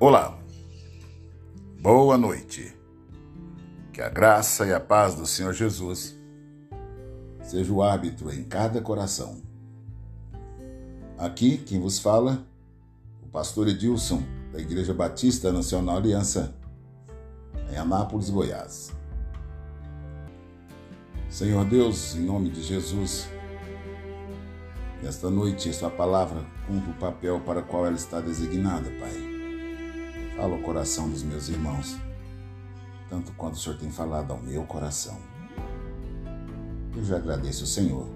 Olá, boa noite. Que a graça e a paz do Senhor Jesus seja o árbitro em cada coração. Aqui quem vos fala, o pastor Edilson, da Igreja Batista Nacional Aliança, em Anápolis, Goiás. Senhor Deus, em nome de Jesus, nesta noite, Sua palavra cumpre o papel para o qual ela está designada, Pai. Fala ao coração dos meus irmãos, tanto quanto o Senhor tem falado ao meu coração. Eu já agradeço o Senhor,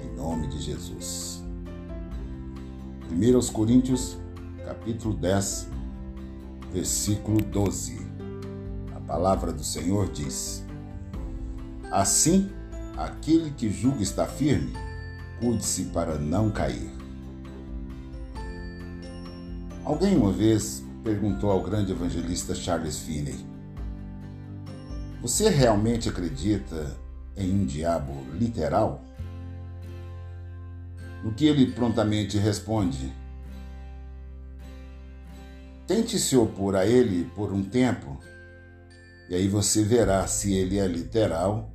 em nome de Jesus. 1 aos Coríntios, capítulo 10, versículo 12. A palavra do Senhor diz: Assim, aquele que julga estar firme, cuide-se para não cair. Alguém uma vez perguntou ao grande evangelista Charles Finney: Você realmente acredita em um diabo literal? No que ele prontamente responde: Tente se opor a ele por um tempo, e aí você verá se ele é literal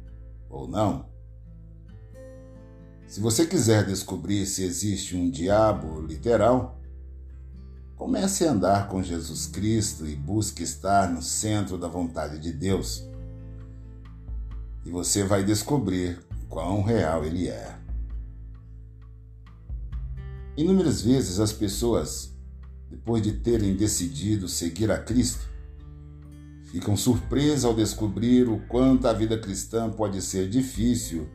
ou não. Se você quiser descobrir se existe um diabo literal, Comece a andar com Jesus Cristo e busque estar no centro da vontade de Deus. E você vai descobrir quão real ele é. Inúmeras vezes as pessoas, depois de terem decidido seguir a Cristo, ficam surpresas ao descobrir o quanto a vida cristã pode ser difícil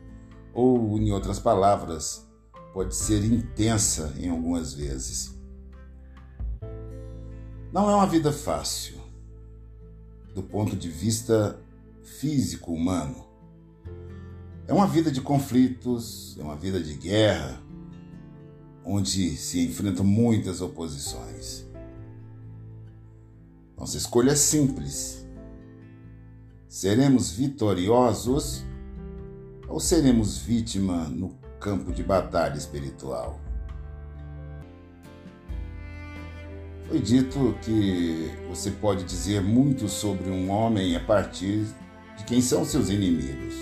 ou, em outras palavras, pode ser intensa em algumas vezes. Não é uma vida fácil, do ponto de vista físico humano. É uma vida de conflitos, é uma vida de guerra, onde se enfrentam muitas oposições. Nossa escolha é simples. Seremos vitoriosos ou seremos vítima no campo de batalha espiritual? Foi dito que você pode dizer muito sobre um homem a partir de quem são seus inimigos.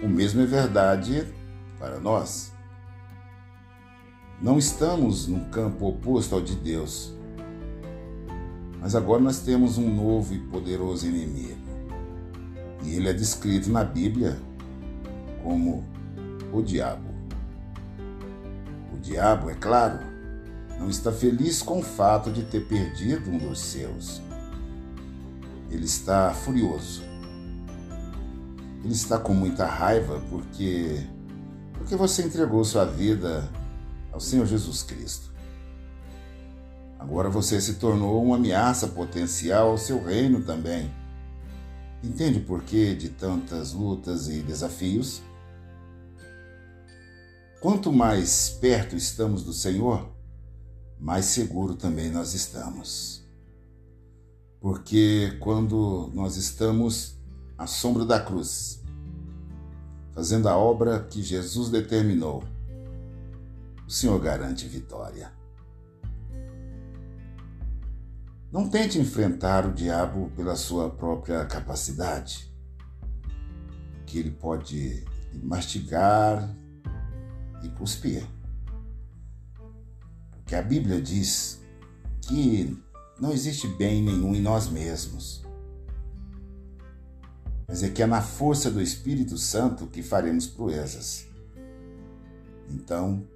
O mesmo é verdade para nós. Não estamos num campo oposto ao de Deus, mas agora nós temos um novo e poderoso inimigo. E ele é descrito na Bíblia como o diabo. O diabo, é claro, não está feliz com o fato de ter perdido um dos seus. Ele está furioso. Ele está com muita raiva porque porque você entregou sua vida ao Senhor Jesus Cristo. Agora você se tornou uma ameaça potencial ao seu reino também. Entende por que de tantas lutas e desafios? Quanto mais perto estamos do Senhor, mais seguro também nós estamos. Porque quando nós estamos à sombra da cruz, fazendo a obra que Jesus determinou, o Senhor garante vitória. Não tente enfrentar o diabo pela sua própria capacidade, que ele pode mastigar e cuspir que a Bíblia diz que não existe bem nenhum em nós mesmos, mas é que é na força do Espírito Santo que faremos proezas. Então,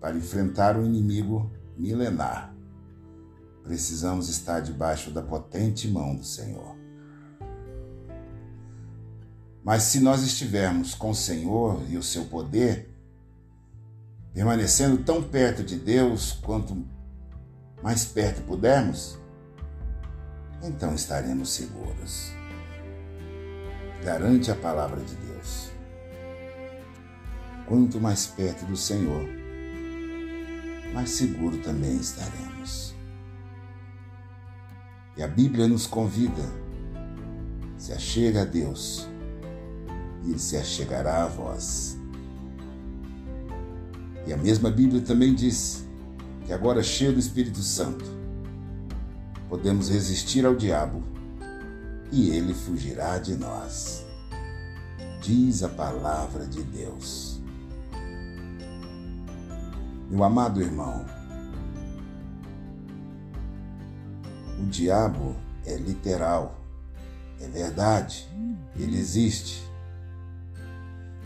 para enfrentar o inimigo milenar, precisamos estar debaixo da potente mão do Senhor. Mas se nós estivermos com o Senhor e o seu poder, permanecendo tão perto de Deus quanto mais perto pudermos, então estaremos seguros. Garante a palavra de Deus. Quanto mais perto do Senhor, mais seguro também estaremos. E a Bíblia nos convida, se achega a Deus, e Ele se achegará a vós. E a mesma Bíblia também diz que agora cheio do Espírito Santo, podemos resistir ao diabo e ele fugirá de nós. Diz a palavra de Deus. Meu amado irmão, o diabo é literal, é verdade, ele existe.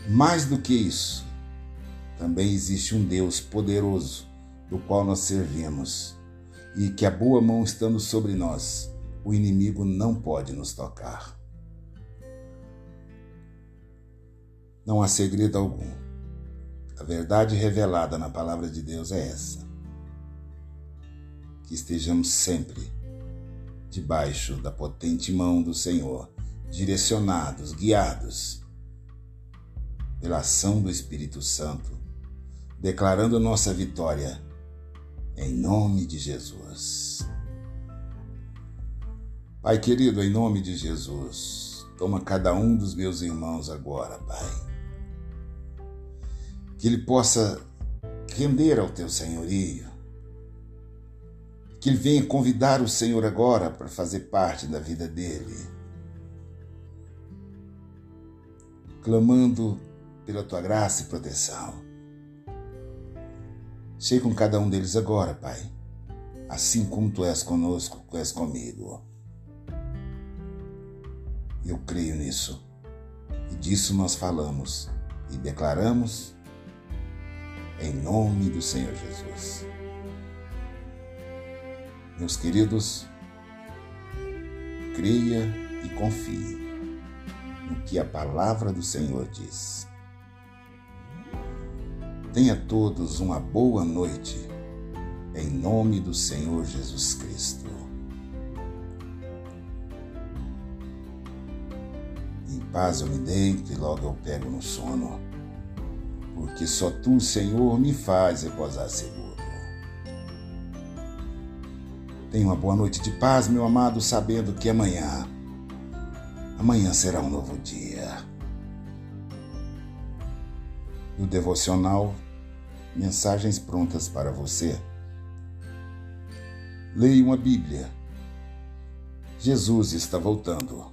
Mais do que isso, também existe um Deus poderoso do qual nós servimos, e que a boa mão estando sobre nós, o inimigo não pode nos tocar. Não há segredo algum. A verdade revelada na palavra de Deus é essa. Que estejamos sempre debaixo da potente mão do Senhor, direcionados, guiados pela ação do Espírito Santo, declarando nossa vitória em nome de Jesus. Pai querido, em nome de Jesus, toma cada um dos meus irmãos agora, Pai. Que ele possa render ao teu senhorio. Que ele venha convidar o Senhor agora para fazer parte da vida dele. Clamando pela tua graça e proteção Sei com cada um deles agora, Pai, assim como tu és conosco, tu és comigo. Eu creio nisso e disso nós falamos e declaramos em nome do Senhor Jesus. Meus queridos, creia e confie no que a palavra do Senhor diz. Tenha todos uma boa noite, em nome do Senhor Jesus Cristo. Em paz eu me deito e logo eu pego no sono, porque só tu, Senhor, me faz reposar seguro. Tenha uma boa noite de paz, meu amado, sabendo que amanhã, amanhã será um novo dia do devocional Mensagens prontas para você. Leia uma Bíblia. Jesus está voltando.